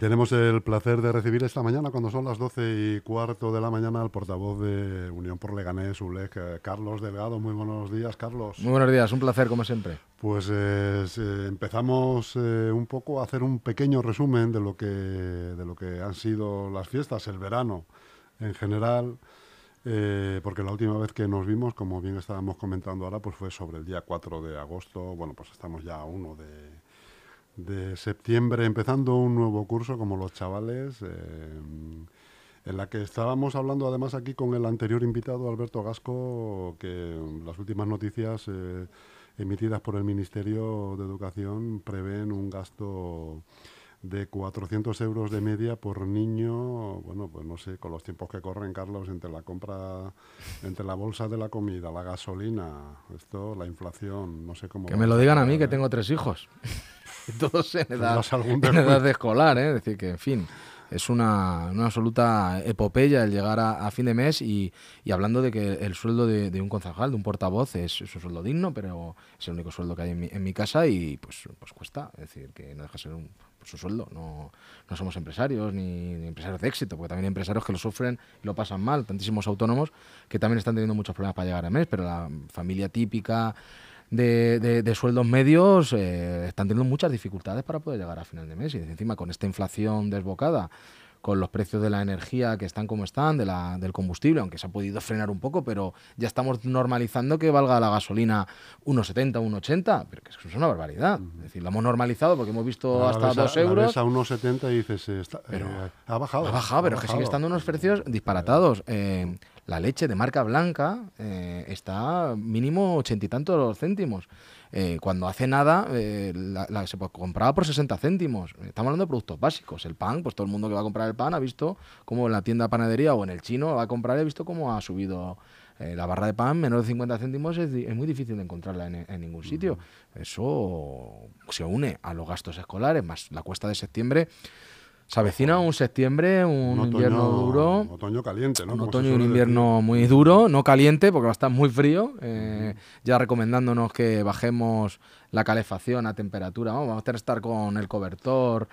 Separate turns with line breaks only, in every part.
tenemos el placer de recibir esta mañana, cuando son las 12 y cuarto de la mañana, al portavoz de Unión por Leganés, ULEG, eh, Carlos Delgado. Muy buenos días, Carlos.
Muy buenos días, un placer como siempre.
Pues eh, empezamos eh, un poco a hacer un pequeño resumen de lo, que, de lo que han sido las fiestas, el verano en general. porque la última vez que nos vimos, como bien estábamos comentando ahora, pues fue sobre el día 4 de agosto. Bueno, pues estamos ya a 1 de, de septiembre empezando un nuevo curso como los chavales, eh, en la que estábamos hablando además aquí con el anterior invitado, Alberto Gasco, que las últimas noticias eh, emitidas por el Ministerio de Educación prevén un gasto de 400 euros de media por niño, bueno, pues no sé, con los tiempos que corren, Carlos, entre la compra, entre la bolsa de la comida, la gasolina, esto, la inflación, no sé cómo...
Que me lo digan a mí, que tengo tres hijos. todos en edad, en edad de escolar, ¿eh? es decir, que en fin, es una, una absoluta epopeya el llegar a, fin de mes y, y, hablando de que el sueldo de, un concejal, de un portavoz, es, un sueldo digno, pero es el único sueldo que hay en mi, en mi casa y pues, pues cuesta, es decir, que no deja de ser un, pues, su sueldo. No, no somos empresarios ni, ni, empresarios de éxito, porque también hay empresarios que lo sufren y lo pasan mal, tantísimos autónomos que también están teniendo muchos problemas para llegar a mes, pero la familia típica de, de, sueldos medios eh, están teniendo muchas dificultades para poder llegar a final de mes. Y encima con esta inflación desbocada, con los precios de la energía que están como están, de la, del combustible, aunque se ha podido frenar un poco, pero ya estamos normalizando que valga la gasolina 1,70, 1,80, pero que es una barbaridad. Es decir, lo hemos normalizado porque hemos visto hasta 2 euros.
a 1,70 y dices, eh, pero, eh, ha bajado.
Ha bajado, pero es que sigue estando unos precios disparatados. Eh, la leche de marca blanca eh, está mínimo ochenta y tantos céntimos. Eh, cuando hace nada eh, la, se compraba por 60 céntimos. Estamos hablando de productos básicos. El pan, pues todo el mundo que va a comprar el pan ha visto cómo en la tienda de panadería o en el chino va a comprar y ha visto cómo ha subido la barra de pan menos de 50 céntimos es, muy difícil de encontrarla en, en, ningún sitio. Eso se une a los gastos escolares, más la cuesta de septiembre. Se avecina un septiembre, un, invierno duro.
Otoño caliente, ¿no?
Un otoño y un invierno muy duro, no caliente porque va a estar muy frío. Eh, ya recomendándonos que bajemos la calefacción a temperatura. Vamos a estar con el cobertor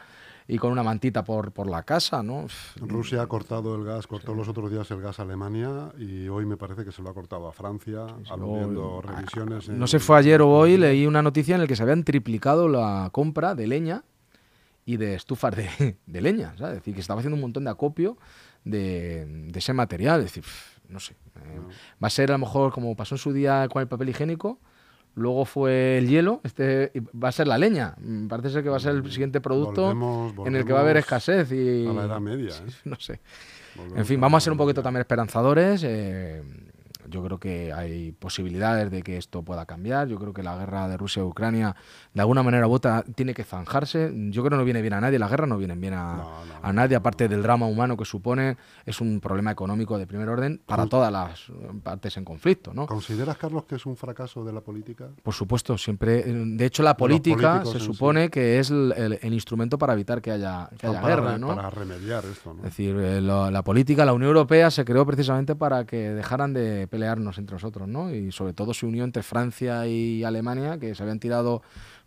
y con una mantita por, por la casa, ¿no?
Rusia ha cortado el gas, cortó los otros días el gas a Alemania y hoy me parece que se lo ha cortado a Francia, aludiendo revisiones.
No sé, fue ayer o hoy, leí una noticia en la que se habían triplicado la compra de leña y de estufas de, de leña, ¿sabes? Es decir, que estaba haciendo un montón de acopio de, de ese material. Es decir, no sé. Eh, va a ser a lo mejor como pasó en su día con el papel higiénico, luego fue el hielo, este va a ser la leña. Mm, parece ser que va a ser el siguiente producto en el que va a haber escasez. Y,
a la edad media. ¿eh?
No sé. en fin, vamos a ser un poquito también esperanzadores. Eh, yo creo que hay posibilidades de que esto pueda cambiar. Yo creo que la guerra de Rusia y Ucrania, de alguna manera u otra, tiene que zanjarse. Yo creo que no viene bien a nadie. La guerra no viene bien a, a nadie, aparte del drama humano que supone. Es un problema económico de primer orden para todas las partes en conflicto. ¿no?
¿Consideras, Carlos, que es un fracaso de la política?
Por supuesto, siempre. De hecho, la política se supone que es el, instrumento para evitar que haya, que haya guerra. ¿no?
Para remediar esto. ¿no?
Es decir, eh, la política, la Unión Europea se creó precisamente para que dejaran de pelearnos entre nosotros, ¿no? Y sobre todo se unió entre Francia y Alemania, que se habían tirado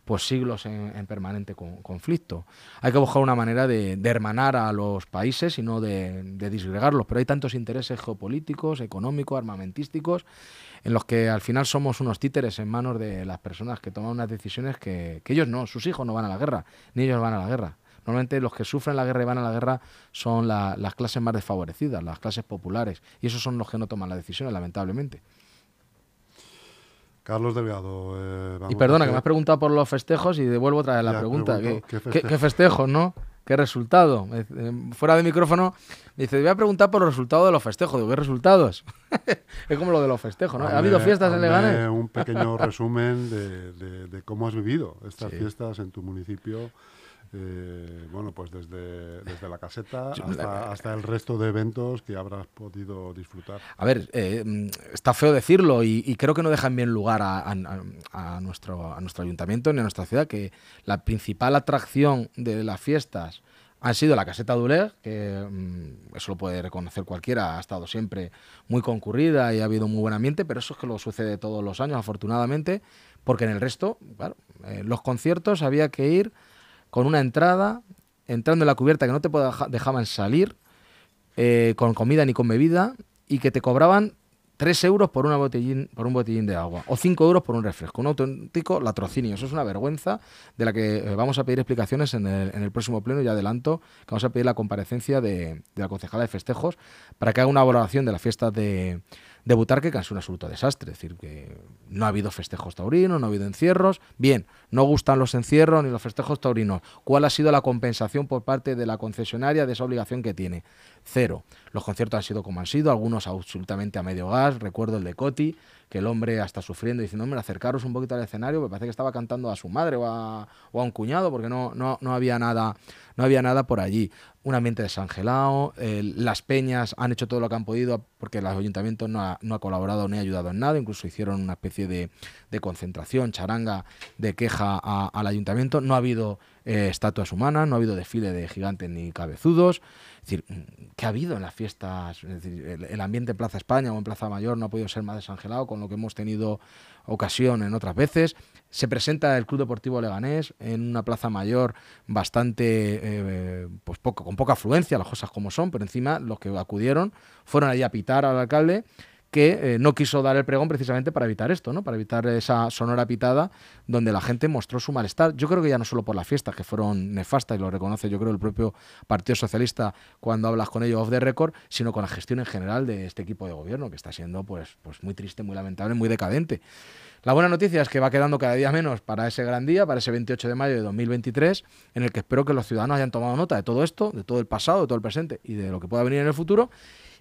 pues siglos en, permanente conflicto. Hay que buscar una manera de, hermanar a los países y no de, disgregarlos, pero hay tantos intereses geopolíticos, económicos, armamentísticos, en los que al final somos unos títeres en manos de las personas que toman unas decisiones que, ellos no, sus hijos no van a la guerra, ni ellos van a la guerra. Normalmente los que sufren la guerra y van a la guerra son las clases más desfavorecidas, las clases populares, y esos son los que no toman las decisiones, lamentablemente.
Carlos Delgado.
Eh, y perdona, que me has preguntado por los festejos y devuelvo otra vez la pregunta. ¿Qué, festejos, no? ¿Qué resultado? Eh, fuera de micrófono, me dice, voy a preguntar por los resultados de los festejos. Digo, ¿qué resultados? es como lo de los festejos, ¿no? ¿Ha habido fiestas en Leganés?
Un pequeño resumen de, cómo has vivido estas fiestas en tu municipio. Eh, bueno, pues desde, desde la caseta hasta, el resto de eventos que habrás podido disfrutar.
A ver, eh, está feo decirlo y, creo que no deja en bien lugar a, nuestro, a nuestro ayuntamiento ni a nuestra ciudad, que la principal atracción de las fiestas han sido la caseta Duler, que mm, eso lo puede reconocer cualquiera, ha estado siempre muy concurrida y ha habido muy buen ambiente, pero eso es que lo sucede todos los años, afortunadamente, porque en el resto, claro, eh, los conciertos había que ir con una entrada, entrando en la cubierta que no te dejaban salir, eh, con comida ni con bebida, y que te cobraban 3 euros por, una botellín, por un botellín de agua o 5 euros por un refresco. Un auténtico latrocinio. Eso es una vergüenza de la que eh, vamos a pedir explicaciones en el, próximo pleno. Ya adelanto que vamos a pedir la comparecencia de, de la concejala de festejos para que haga una valoración de las fiestas de, debutar que casi un absoluto desastre. Es decir, que no ha habido festejos taurinos, no ha habido encierros. Bien, no gustan los encierros ni los festejos taurinos. ¿Cuál ha sido la compensación por parte de la concesionaria de esa obligación que tiene? Cero. Los conciertos han sido como han sido, algunos absolutamente a medio gas. Recuerdo el de Coti, que el hombre hasta sufriendo diciendo, hombre, acercaros un poquito al escenario, me parece que estaba cantando a su madre o a, un cuñado, porque no, no, no, había nada, no había nada por allí. Un ambiente desangelado, las peñas han hecho todo lo que han podido, porque el ayuntamiento no ha, no ha colaborado ni ha ayudado en nada, incluso hicieron una especie de, de concentración, charanga, de queja al ayuntamiento. No ha habido eh, estatuas humanas, no ha habido desfile de gigantes ni cabezudos. Es decir, ¿qué ha habido en las fiestas? Es decir, el, ambiente en Plaza España o en Plaza Mayor no ha podido ser más desangelado con lo que hemos tenido ocasión en otras veces. Se presenta el Club Deportivo Leganés en una plaza mayor bastante, eh, pues poco, con poca afluencia, las cosas como son, pero encima los que acudieron fueron allí a pitar al alcalde que eh, no quiso dar el pregón precisamente para evitar esto, ¿no? para evitar esa sonora pitada donde la gente mostró su malestar. Yo creo que ya no solo por las fiestas, que fueron nefastas, y lo reconoce yo creo el propio Partido Socialista cuando hablas con ellos off the record, sino con la gestión en general de este equipo de gobierno, que está siendo pues, pues muy triste, muy lamentable, muy decadente. La buena noticia es que va quedando cada día menos para ese gran día, para ese 28 de mayo de 2023, en el que espero que los ciudadanos hayan tomado nota de todo esto, de todo el pasado, de todo el presente y de lo que pueda venir en el futuro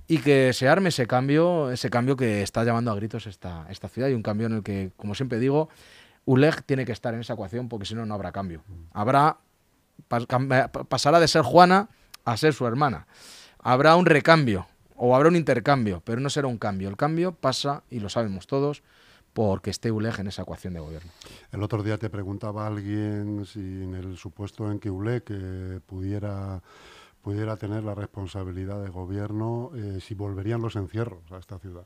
y que se arme ese cambio, ese cambio que está llamando a gritos esta, esta ciudad y un cambio en el que, como siempre digo, ULEG tiene que estar en esa ecuación porque si no, no habrá cambio. Habrá, pasará de ser Juana a ser su hermana. Habrá un recambio o habrá un intercambio, pero no será un cambio. El cambio pasa, y lo sabemos todos, porque esté ULEG en esa ecuación de gobierno.
El otro día te preguntaba alguien si en el supuesto en que ULEG eh, pudiera pudiera tener la responsabilidad de gobierno eh, si volverían los encierros a esta ciudad?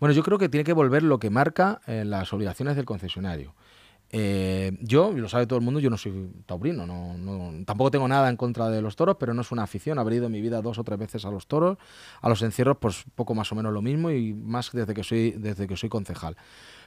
Bueno, yo creo que tiene que volver lo que marca eh, las obligaciones del concesionario. Eh, yo, lo sabe todo el mundo, yo no soy taurino, no, tampoco tengo nada en contra de los toros, pero no es una afición. Habré ido en mi vida dos o tres veces a los toros, a los encierros, pues poco más o menos lo mismo y más desde que soy, desde que soy concejal.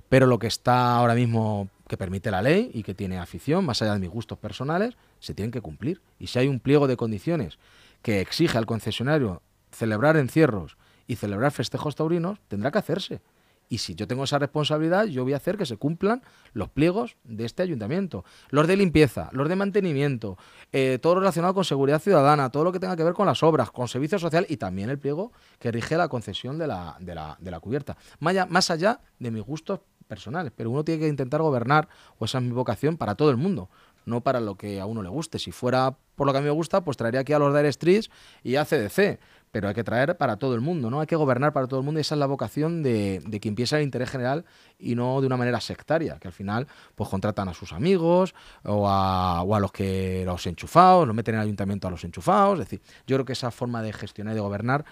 Pero lo que está ahora mismo que permite la ley y que tiene afición, más allá de mis gustos personales, se tienen que cumplir. Y si hay un pliego de condiciones que exige al concesionario celebrar encierros y celebrar festejos taurinos, tendrá que hacerse. Y si yo tengo esa responsabilidad, yo voy a hacer que se cumplan los pliegos de este ayuntamiento. Los de limpieza, los de mantenimiento, eh, todo relacionado con seguridad ciudadana, todo lo que tenga que ver con las obras, con servicio social y también el pliego que rige la concesión de la, de la, de la cubierta. más allá de mis gustos personales, pero uno tiene que intentar gobernar, o esa es mi vocación, para todo el mundo, no para lo que a uno le guste. Si fuera por lo que a mí me gusta, pues traería aquí a los Dire Streets y a CDC, pero hay que traer para todo el mundo, ¿no? Hay que gobernar para todo el mundo y esa es la vocación de, de quien piensa el interés general y no de una manera sectaria, que al final pues contratan a sus amigos o a, o a los que los enchufados, los meten en el ayuntamiento a los enchufados, es decir, yo creo que esa forma de gestionar y de gobernar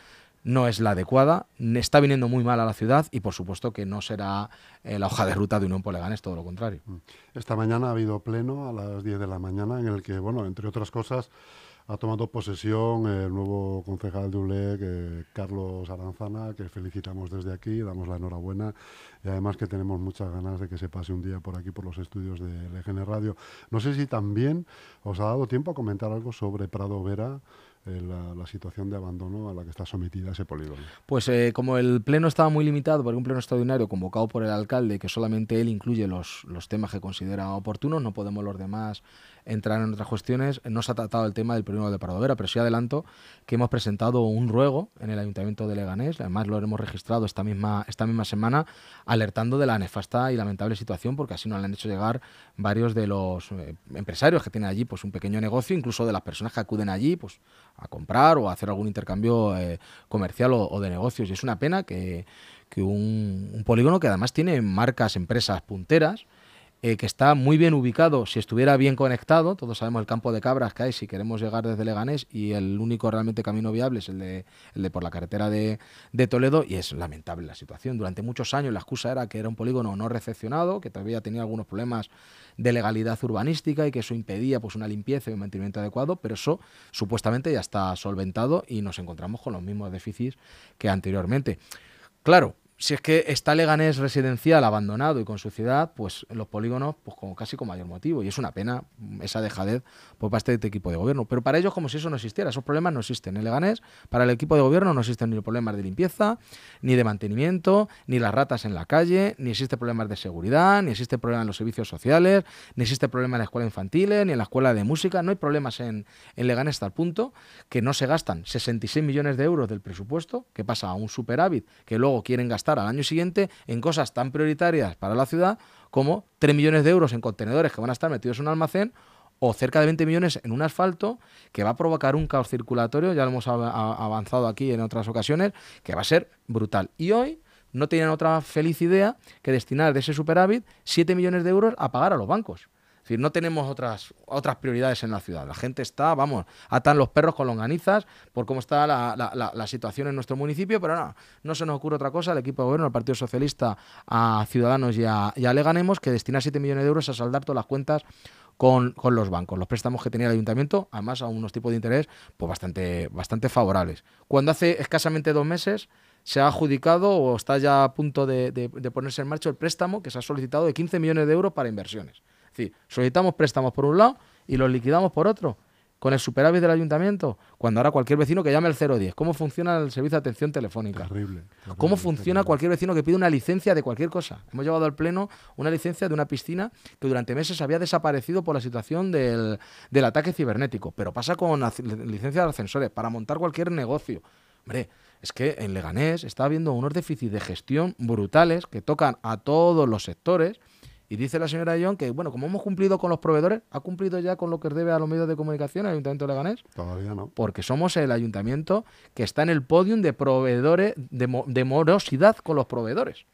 no es la adecuada, está viniendo muy mal a la ciudad y por supuesto que no será eh, la hoja de ruta de Unión es todo lo contrario. Mm.
Esta mañana ha habido pleno a las 10 de la mañana en el que, bueno, entre otras cosas, ha tomado posesión el nuevo concejal de ULEC, Carlos Aranzana, que felicitamos desde aquí, damos la enhorabuena y además que tenemos muchas ganas de que se pase un día por aquí, por los estudios de LGN Radio. No sé si también os ha dado tiempo a comentar algo sobre Prado Vera, eh, la, situación de abandono a la que está sometida ese polígono.
Pues eh, como el pleno estaba muy limitado por un pleno extraordinario convocado por el alcalde, que solamente él incluye los, los temas que considera oportunos, no podemos los demás entrar en otras cuestiones. No se ha tratado el tema del polígono de Paradovera, pero sí adelanto que hemos presentado un ruego en el Ayuntamiento de Leganés, además lo hemos registrado esta misma, esta misma semana, alertando de la nefasta y lamentable situación, porque así nos han hecho llegar varios de los eh, empresarios que tienen allí pues un pequeño negocio, incluso de las personas que acuden allí pues a comprar o hacer algún intercambio eh, comercial o, de negocios. Y es una pena que, un polígono que además tiene marcas, empresas punteras, eh, que está muy bien ubicado, si estuviera bien conectado, todos sabemos el campo de cabras que hay si queremos llegar desde Leganés y el único realmente camino viable es el de, el de por la carretera de, Toledo y es lamentable la situación. Durante muchos años la excusa era que era un polígono no recepcionado, que todavía tenía algunos problemas de legalidad urbanística y que eso impedía pues una limpieza y un mantenimiento adecuado, pero eso supuestamente ya está solventado y nos encontramos con los mismos déficits que anteriormente. Claro, si es que está Leganés residencial abandonado y con suciedad, pues los polígonos, pues como casi con mayor motivo. Y es una pena esa dejadez por parte este equipo de gobierno. Pero para ellos como si eso no existiera. Esos problemas no existen. En Leganés, para el equipo de gobierno no existen ni problemas de limpieza, ni de mantenimiento, ni las ratas en la calle, ni existen problemas de seguridad, ni existe problema en los servicios sociales, ni existe problema en la escuela infantil, ni en la escuela de música. No hay problemas en, en Leganés hasta el punto que no se gastan 66 millones de euros del presupuesto, que pasa a un superávit, que luego quieren gastar al año siguiente en cosas tan prioritarias para la ciudad como 3 millones de euros en contenedores que van a estar metidos en un almacén o cerca de 20 millones en un asfalto que va a provocar un caos circulatorio, ya lo hemos avanzado aquí en otras ocasiones, que va a ser brutal. Y hoy no tienen otra feliz idea que destinar de ese superávit 7 millones de euros a pagar a los bancos. Decir, no tenemos otras, otras prioridades en la ciudad. La gente está, vamos, atan los perros con longanizas por cómo está la, situación en nuestro municipio, pero no, no se nos ocurre otra cosa. El equipo de gobierno, el Partido Socialista, a Ciudadanos y a, y Leganemos, que destina 7 millones de euros a saldar todas las cuentas con, los bancos. Los préstamos que tenía el ayuntamiento, además a unos tipos de interés pues bastante, bastante favorables. Cuando hace escasamente dos meses se ha adjudicado o está ya a punto de, de ponerse en marcha el préstamo que se ha solicitado de 15 millones de euros para inversiones. Es decir, solicitamos préstamos por un lado y los liquidamos por otro, con el superávit del ayuntamiento, cuando ahora cualquier vecino que llame al 010. ¿Cómo funciona el servicio de atención telefónica?
Terrible.
¿Cómo funciona cualquier vecino que pide una licencia de cualquier cosa? Hemos llevado al pleno una licencia de una piscina que durante meses había desaparecido por la situación del, del ataque cibernético, pero pasa con licencia de ascensores para montar cualquier negocio. Hombre, es que en Leganés está habiendo unos déficits de gestión brutales que tocan a todos los sectores y dice la señora John que, bueno, como hemos cumplido con los proveedores, ¿ha cumplido ya con lo que debe a los medios de comunicación el Ayuntamiento de Leganés?
Todavía no.
Porque somos el ayuntamiento que está en el podium de proveedores, de, morosidad con los proveedores.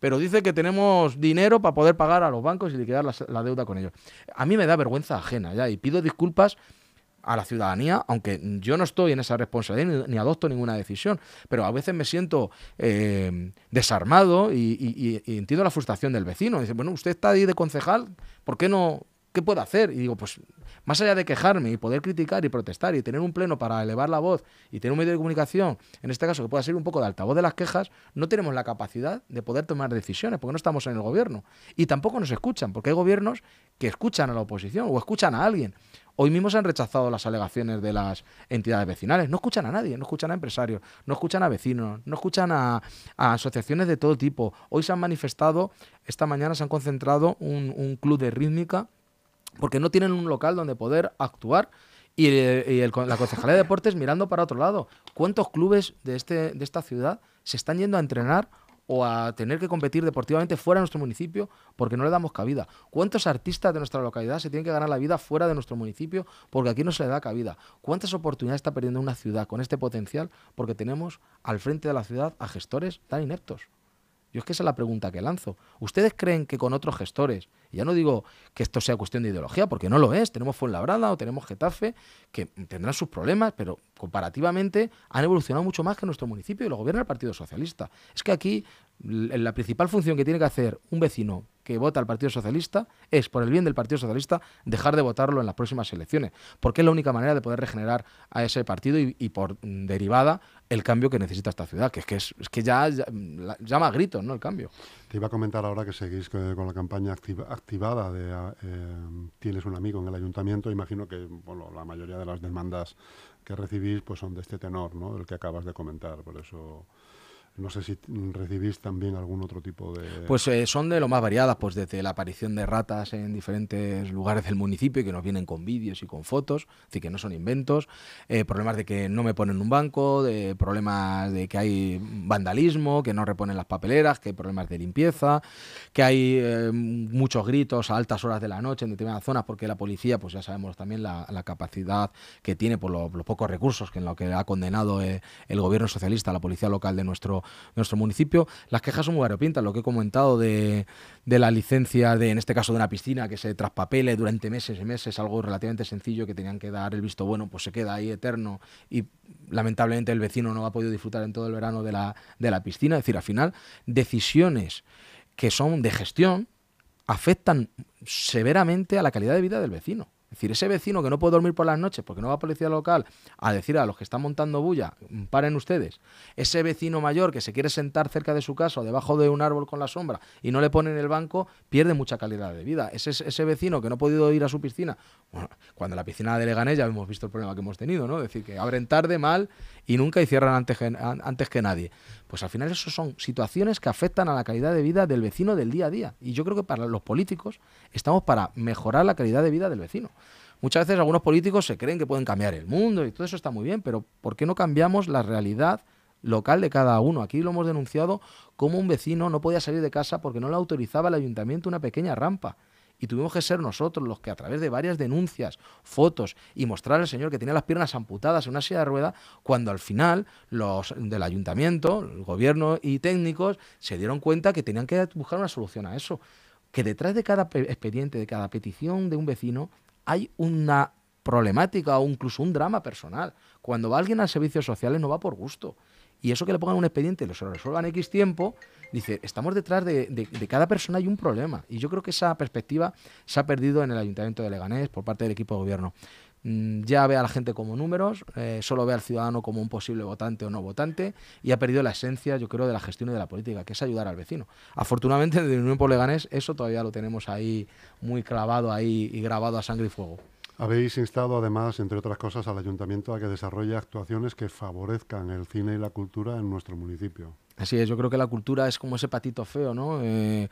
Pero dice que tenemos dinero para poder pagar a los bancos y liquidar la, la deuda con ellos. A mí me da vergüenza ajena ya y pido disculpas a la ciudadanía, aunque yo no estoy en esa responsabilidad ni, adopto ninguna decisión, pero a veces me siento eh, desarmado y, entiendo la frustración del vecino. Dice, bueno, usted está ahí de concejal, ¿por qué no? ¿Qué puede hacer? Y digo, pues más allá de quejarme y poder criticar y protestar y tener un pleno para elevar la voz y tener un medio de comunicación, en este caso que pueda ser un poco de altavoz de las quejas, no tenemos la capacidad de poder tomar decisiones porque no estamos en el gobierno. Y tampoco nos escuchan, porque hay gobiernos que escuchan a la oposición o escuchan a alguien. Hoy mismo se han rechazado las alegaciones de las entidades vecinales. No escuchan a nadie, no escuchan a empresarios, no escuchan a vecinos, no escuchan a, asociaciones de todo tipo. Hoy se han manifestado, esta mañana se han concentrado un, club de rítmica porque no tienen un local donde poder actuar y, la Concejalía de Deportes mirando para otro lado. ¿Cuántos clubes de, este, de esta ciudad se están yendo a entrenar o a tener que competir deportivamente fuera de nuestro municipio porque no le damos cabida. ¿Cuántos artistas de nuestra localidad se tienen que ganar la vida fuera de nuestro municipio porque aquí no se le da cabida? ¿Cuántas oportunidades está perdiendo una ciudad con este potencial porque tenemos al frente de la ciudad a gestores tan ineptos? Yo es que esa es la pregunta que lanzo. ¿Ustedes creen que con otros gestores, ya no digo que esto sea cuestión de ideología, porque no lo es, tenemos Fuenlabrada o tenemos Getafe, que tendrán sus problemas, pero comparativamente han evolucionado mucho más que nuestro municipio y lo gobierna el Partido Socialista. Es que aquí La principal función que tiene que hacer un vecino que vota al Partido Socialista es, por el bien del Partido Socialista, dejar de votarlo en las próximas elecciones, porque es la única manera de poder regenerar a ese partido y, por derivada el cambio que necesita esta ciudad, que es que, es, que ya, llama a gritos ¿no? el cambio.
Te iba a comentar ahora que seguís con la campaña activada de eh, Tienes un amigo en el ayuntamiento, imagino que bueno, la mayoría de las demandas que recibís pues son de este tenor, ¿no? el que acabas de comentar, por eso... No sé si recibís también algún otro tipo de...
Pues eh, son de lo más variadas, pues desde la aparición de ratas en diferentes lugares del municipio que nos vienen con vídeos y con fotos, decir, que no son inventos, eh, problemas de que no me ponen un banco, de problemas de que hay vandalismo, que no reponen las papeleras, que hay problemas de limpieza, que hay eh, muchos gritos a altas horas de la noche en determinadas zonas porque la policía, pues ya sabemos también la, capacidad que tiene por los pocos recursos que en lo que ha condenado el gobierno socialista, la policía local de nuestro nuestro municipio. Las quejas son muy variopintas, lo que he comentado de, la licencia de, en este caso, de una piscina que se traspapele durante meses y meses, algo relativamente sencillo que tenían que dar el visto bueno, pues se queda ahí eterno y lamentablemente el vecino no ha podido disfrutar en todo el verano de la, de la piscina. Es decir, al final, decisiones que son de gestión afectan severamente a la calidad de vida del vecino. Es decir, ese vecino que no puede dormir por las noches porque no va a policía local a decir a los que están montando bulla, paren ustedes. Ese vecino mayor que se quiere sentar cerca de su casa o debajo de un árbol con la sombra y no le ponen el banco, pierde mucha calidad de vida. Ese, ese vecino que no ha podido ir a su piscina, cuando la piscina de Leganés ya hemos visto el problema que hemos tenido, ¿no? Es decir, que abren tarde, mal y nunca y cierran antes antes que nadie. Pues al final eso son situaciones que afectan a la calidad de vida del vecino del día a día. Y yo creo que para los políticos estamos para mejorar la calidad de vida del vecino. Muchas veces algunos políticos se creen que pueden cambiar el mundo y todo eso está muy bien, pero ¿por qué no cambiamos la realidad local de cada uno? Aquí lo hemos denunciado como un vecino no podía salir de casa porque no le autorizaba el ayuntamiento una pequeña rampa y tuvimos que ser nosotros los que a través de varias denuncias, fotos y mostrar al señor que tenía las piernas amputadas en una silla de rueda, cuando al final los del ayuntamiento, el gobierno y técnicos se dieron cuenta que tenían que buscar una solución a eso, que detrás de cada expediente, de cada petición de un vecino, hay una problemática o incluso un drama personal. Cuando va alguien a servicios sociales no va por gusto. Y eso que le pongan un expediente, lo se lo resuelvan X tiempo, dice, estamos detrás de, cada persona hay un problema. Y yo creo que esa perspectiva se ha perdido en el Ayuntamiento de Leganés por parte del equipo de gobierno. Mm, ya ve a la gente como números, eh, solo ve al ciudadano como un posible votante o no votante y ha perdido la esencia, yo creo, de la gestión y de la política, que es ayudar al vecino. Afortunadamente, en el Unión por Leganés, eso todavía lo tenemos ahí muy clavado ahí y grabado a sangre y fuego.
Habéis instado, además, entre otras cosas, al ayuntamiento a que desarrolle actuaciones que favorezcan el cine y la cultura en nuestro municipio.
Así es, yo creo que la cultura es como ese patito feo, ¿no? Eh,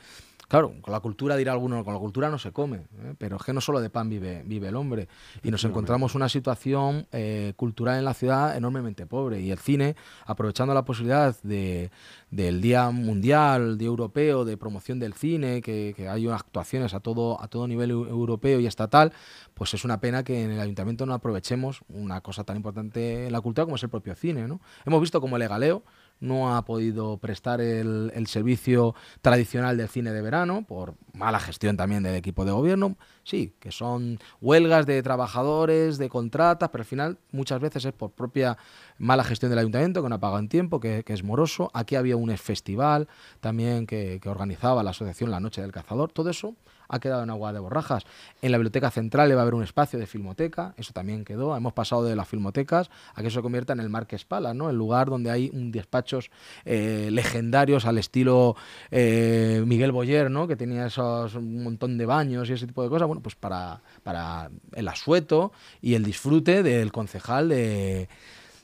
claro, con la cultura dirá alguno, con la cultura no se come, ¿eh? pero es que no solo de pan vive, vive el hombre. Y nos encontramos una situación eh, cultural en la ciudad enormemente pobre. Y el cine, aprovechando la posibilidad de, del Día Mundial, Día Europeo de promoción del cine, que, que hay actuaciones a todo, a todo nivel europeo y estatal, pues es una pena que en el ayuntamiento no aprovechemos una cosa tan importante en la cultura como es el propio cine. ¿no? Hemos visto como el Galeo no ha podido prestar el, servicio tradicional del cine de verano por mala gestión también del equipo de gobierno. Sí, que son huelgas de trabajadores, de contratas, pero al final muchas veces es por propia mala gestión del ayuntamiento, que no ha pagado en tiempo, que, es moroso. Aquí había un festival también que, organizaba la asociación La Noche del Cazador. Todo eso ha quedado en agua de borrajas. En la biblioteca central le va a haber un espacio de filmoteca, eso también quedó. Hemos pasado de las filmotecas a que eso se convierta en el Marques Pala, ¿no? el lugar donde hay un despachos eh, legendarios al estilo eh, Miguel Boyer, ¿no? que tenía esos un montón de baños y ese tipo de cosas. Pues para, para el asueto y el disfrute del concejal de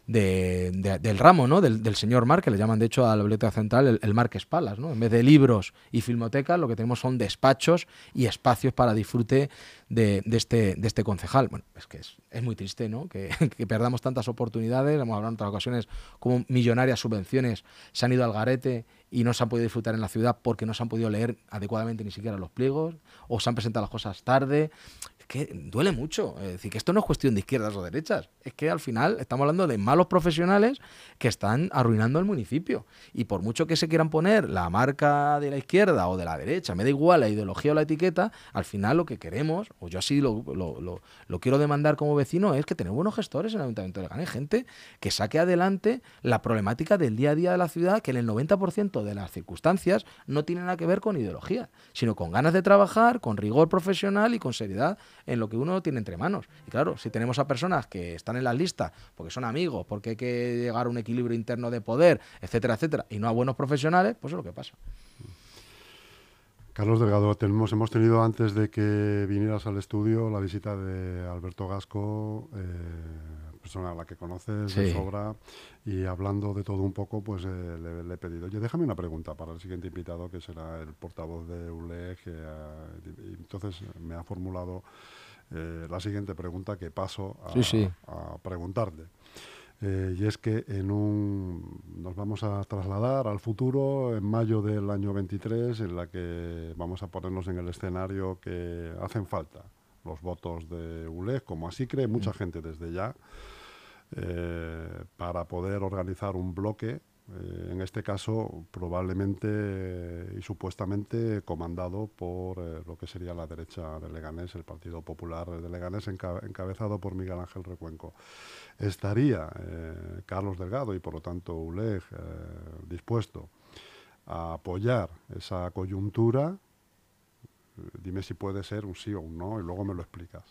de, del ramo, ¿no? Del, señor Mar, que le llaman de hecho a la biblioteca central el, Marques Palas. ¿no? En vez de libros y filmotecas, lo que tenemos son despachos y espacios para disfrute de, este, de este concejal. Bueno, es que es, muy triste ¿no? que, perdamos tantas oportunidades. Hemos hablado en otras ocasiones como millonarias subvenciones se han ido al garete y no se han podido disfrutar en la ciudad porque no se han podido leer adecuadamente ni siquiera los pliegos o se han presentado las cosas tarde. Es que duele mucho. Es decir, que esto no es cuestión de izquierdas o derechas es que al final estamos hablando de malos profesionales que están arruinando el municipio. Y por mucho que se quieran poner la marca de la izquierda o de la derecha, me da igual la ideología o la etiqueta, al final lo que queremos, o yo así lo, lo, quiero demandar como vecino, es que tenemos buenos gestores en el Ayuntamiento de Leganés, gente que saque adelante la problemática del día a día de la ciudad, que en el 90% de las circunstancias no tiene nada que ver con ideología, sino con ganas de trabajar, con rigor profesional y con seriedad en lo que uno tiene entre manos. Y claro, si tenemos a personas que están en las listas porque son amigos, porque hay que llegar a un equilibrio interno de poder, etcétera, etcétera, y no a buenos profesionales, pues es lo que pasa.
Carlos Delgado, tenemos, hemos tenido antes de que vinieras al estudio la visita de Alberto Gasco, eh, persona a la que conoces de sobra, y hablando de todo un poco, pues eh, le, he pedido, oye, déjame una pregunta para el siguiente invitado, que será el portavoz de ULEG, y entonces me ha formulado eh, la siguiente pregunta que paso a, preguntarte. Eh, y es que en un, nos vamos a trasladar al futuro en mayo del año 23, en la que vamos a ponernos en el escenario que hacen falta los votos de ULEG, como así cree mucha mm. gente desde ya, eh, para poder organizar un bloque eh, en este caso probablemente eh, y supuestamente comandado por eh, lo que sería la derecha de Leganés, el Partido Popular de Leganés, encabezado por Miguel Ángel Recuenco. ¿Estaría Carlos Delgado y por lo tanto ULEG dispuesto a apoyar esa coyuntura? Dime si puede ser un sí o un no y luego me lo explicas.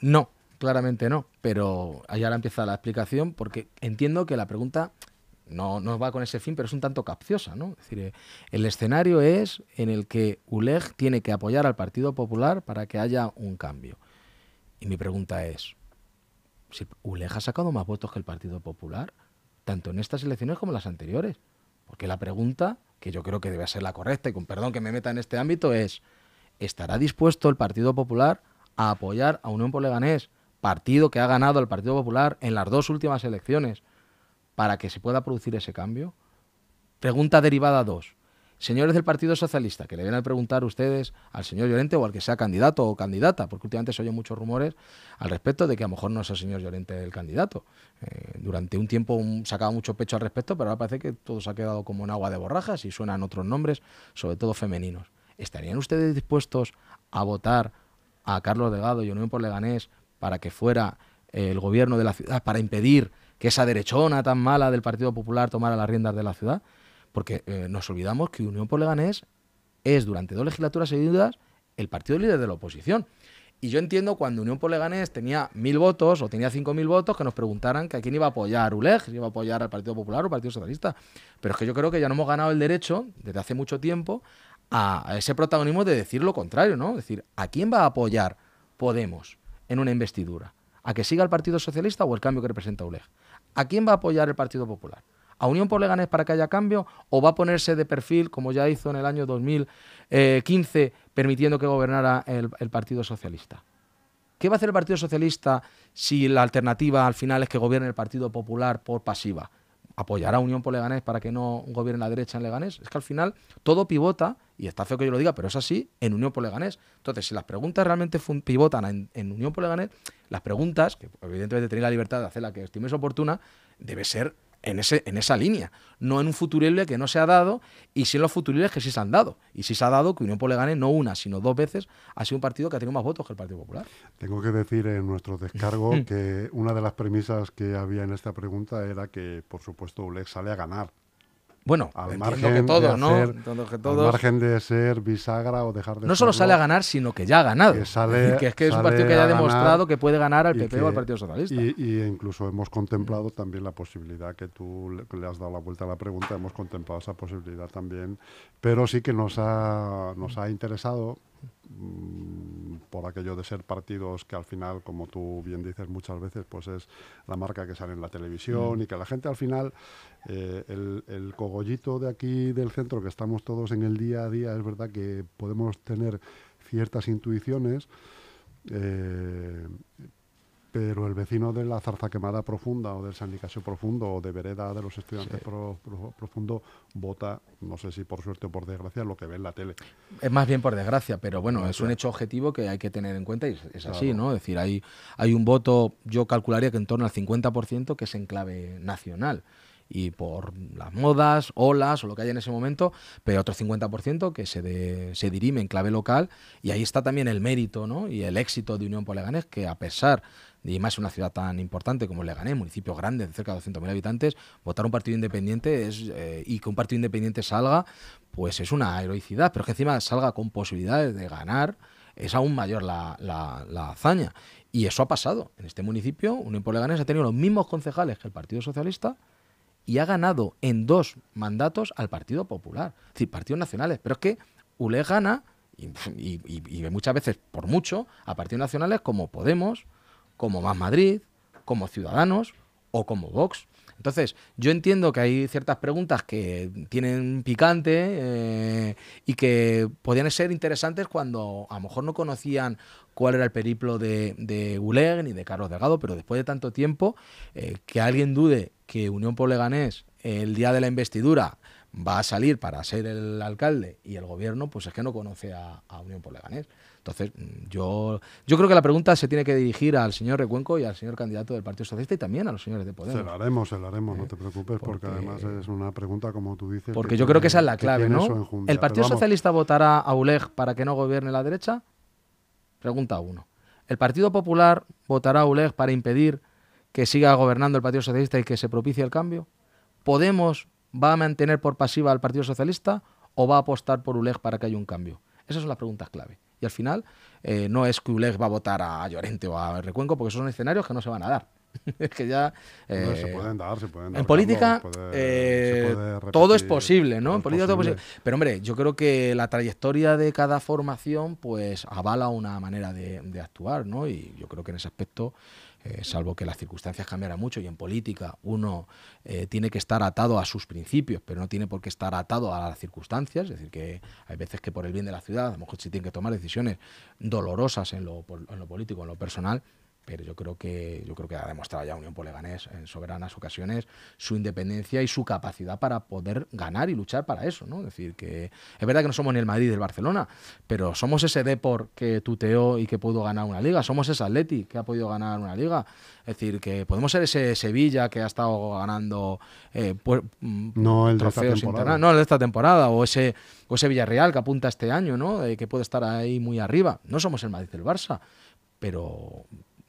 no, claramente no, pero allá empieza la explicación porque entiendo que la pregunta no, no va con ese fin, pero es un tanto capciosa, ¿no? Es decir, el escenario es en el que ULEG tiene que apoyar al Partido Popular para que haya un cambio. Y mi pregunta es, si ULEG ha sacado más votos que el Partido Popular, tanto en estas elecciones como en las anteriores. Porque la pregunta, que yo creo que debe ser la correcta, y con perdón que me meta en este ámbito, es, ¿estará dispuesto el Partido Popular a apoyar a Unión por Leganés, partido que ha ganado el Partido Popular en las dos últimas elecciones? Para que se pueda producir ese cambio? Pregunta derivada 2. Señores del Partido Socialista, que le vienen a preguntar ustedes al señor Llorente o al que sea candidato o candidata, porque últimamente se oyen muchos rumores al respecto de que a lo mejor no es el señor Llorente el candidato. Eh, durante un tiempo sacaba mucho pecho al respecto, pero ahora parece que todo se ha quedado como en agua de borrajas y suenan otros nombres, sobre todo femeninos. ¿Estarían ustedes dispuestos a votar a Carlos Delgado y Unión por Leganés para que fuera el gobierno de la ciudad, para impedir que esa derechona tan mala del Partido Popular tomara las riendas de la ciudad, porque eh, nos olvidamos que Unión por Leganés es durante dos legislaturas seguidas el partido líder de la oposición. Y yo entiendo cuando Unión por Leganés tenía mil votos o tenía cinco mil votos que nos preguntaran que a quién iba a apoyar ULEG, si iba a apoyar al Partido Popular o al Partido Socialista. Pero es que yo creo que ya no hemos ganado el derecho, desde hace mucho tiempo, a ese protagonismo de decir lo contrario, ¿no? Es decir, ¿a quién va a apoyar Podemos en una investidura? ¿A que siga el Partido Socialista o el cambio que representa ULEG? ¿A quién va a apoyar el Partido Popular? ¿A Unión por Leganés para que haya cambio o va a ponerse de perfil, como ya hizo en el año 2015, permitiendo que gobernara el, Partido Socialista? ¿Qué va a hacer el Partido Socialista si la alternativa al final es que gobierne el Partido Popular por pasiva? ¿Apoyar a Unión por Leganés para que no gobierne la derecha en Leganés? Es que al final todo pivota, y está feo que yo lo diga, pero es así, en Unión por Leganés. Entonces, si las preguntas realmente pivotan en, en Unión por Leganés, las preguntas, que evidentemente tenéis la libertad de hacer la que estiméis oportuna, debe ser en, ese, en esa línea, no en un futurible que no se ha dado y sí en los futuribles que sí se han dado. Y sí se ha dado que Unión por Gane no una, sino dos veces ha sido un partido que ha tenido más votos que el Partido Popular.
Tengo que decir en nuestro descargo que una de las premisas que había en esta pregunta era que, por supuesto, ULEX sale a ganar
bueno, al margen que todo, ¿no?
Al margen de ser bisagra o dejar de
No solo sale a ganar, sino que ya ha ganado. Que, sale, que es que es un partido que ya ha demostrado que puede ganar al PP o al Partido Socialista.
Y, y, incluso hemos contemplado también la posibilidad que tú le, has dado la vuelta a la pregunta, hemos contemplado esa posibilidad también. Pero sí que nos ha, nos ha interesado por aquello de ser partidos que al final, como tú bien dices muchas veces, pues es la marca que sale en la televisión mm. y que la gente al final, eh, el, cogollito de aquí del centro, que estamos todos en el día a día, es verdad que podemos tener ciertas intuiciones, eh, pero el vecino de la Zarza Quemada Profunda o del San Nicasio Profundo o de Vereda de los Estudiantes Profundo vota, no sé si por suerte o por desgracia, lo que ve en la tele.
Es más bien por desgracia, pero bueno, es un hecho objetivo que hay que tener en cuenta y es, así, ¿no? Es decir, hay, hay un voto, yo calcularía que en torno al 50% que es en clave nacional y por las modas, olas o lo que haya en ese momento, pero otro 50% que se, se dirime en clave local y ahí está también el mérito ¿no? y el éxito de Unión por Leganés, que a pesar y más una ciudad tan importante como Leganés, municipio grande de cerca de 200.000 habitantes, votar un partido independiente es, eh, y que un partido independiente salga, pues es una heroicidad, pero que encima salga con posibilidades de ganar, es aún mayor la, la, hazaña. Y eso ha pasado. En este municipio, Unión por Leganés ha tenido los mismos concejales que el Partido Socialista y ha ganado en dos mandatos al Partido Popular, es decir, partidos nacionales. Pero es que ULE gana, y, y, muchas veces por mucho, a partidos nacionales como Podemos, como Más Madrid, como Ciudadanos o como Vox. Entonces, yo entiendo que hay ciertas preguntas que tienen picante eh, y que podían ser interesantes cuando a lo mejor no conocían cuál era el periplo de, de Uleg ni de Carlos Delgado, pero después de tanto tiempo, eh, que alguien dude que Unión por Leganés el día de la investidura va a salir para ser el alcalde y el gobierno, pues es que no conoce a, a Unión por Leganés. Entonces, mm, yo, yo creo que la pregunta se tiene que dirigir al señor Recuenco y al señor candidato del Partido Socialista y también a los señores de Podemos.
Se lo haremos, se lo haremos, no ¿Eh? te preocupes, porque, además es una pregunta, como tú dices.
Porque yo creo que esa es la clave, ¿no? ¿El Partido Socialista votará a ULEG para que no gobierne la derecha? Pregunta uno. ¿El Partido Popular votará a ULEG para impedir que siga gobernando el Partido Socialista y que se propicie el cambio? ¿Podemos va a mantener por pasiva al Partido Socialista o va a apostar por ULEG para que haya un cambio? Esas son las preguntas clave. Y al final eh, no es que ULEG va a votar a Llorente o a Recuenco, porque son escenarios que no se van a dar. es que ya...
se eh, pueden dar, se pueden dar.
En política eh, todo es posible, ¿no? En política todo es posible. Pero hombre, yo creo que la trayectoria de cada formación pues avala una manera de, de actuar, ¿no? Y yo creo que en ese aspecto eh, salvo que las circunstancias cambiaran mucho y en política uno eh, tiene que estar atado a sus principios, pero no tiene por qué estar atado a las circunstancias, es decir, que hay veces que por el bien de la ciudad, a lo mejor sí tiene que tomar decisiones dolorosas en lo, en lo político, en lo personal, pero yo creo que yo creo que ha demostrado ya Unión Poleganés en soberanas ocasiones su independencia y su capacidad para poder ganar y luchar para eso, ¿no? Es decir, que es verdad que no somos ni el Madrid ni el Barcelona, pero somos ese Depor que tuteó y que pudo ganar una liga, somos ese Atleti que ha podido ganar una liga, es decir, que podemos ser ese Sevilla que ha estado ganando eh,
mm, no el de esta temporada.
no el de esta temporada o ese o ese Villarreal que apunta este año, ¿no? Eh, que puede estar ahí muy arriba. No somos el Madrid del Barça, pero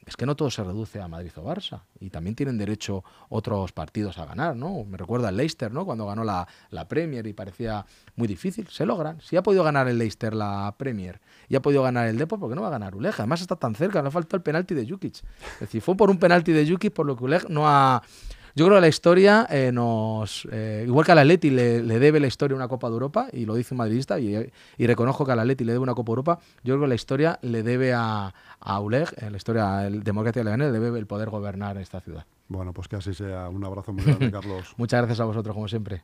es que no todo se reduce a Madrid o Barça y también tienen derecho otros partidos a ganar, ¿no? Me recuerda el Leicester, ¿no? Cuando ganó la, Premier y parecía muy difícil, se logran. Si ha podido ganar el Leicester la Premier y ha podido ganar el Depor, ¿por qué no va a ganar Uleg? Además está tan cerca, no faltó el penalti de Jukic. Es decir, fue por un penalti de Jukic por lo que Uleg no ha yo creo que la historia eh, nos. Eh, igual que al Atleti le, le, debe la historia una Copa de Europa, y lo dice un madridista, y, y, reconozco que al Atleti le debe una Copa de Europa, yo creo que la historia le debe a, a ULEG, en la historia del democracia de le debe el poder gobernar esta ciudad.
Bueno, pues que así sea. Un abrazo muy grande, Carlos.
Muchas gracias a vosotros, como siempre.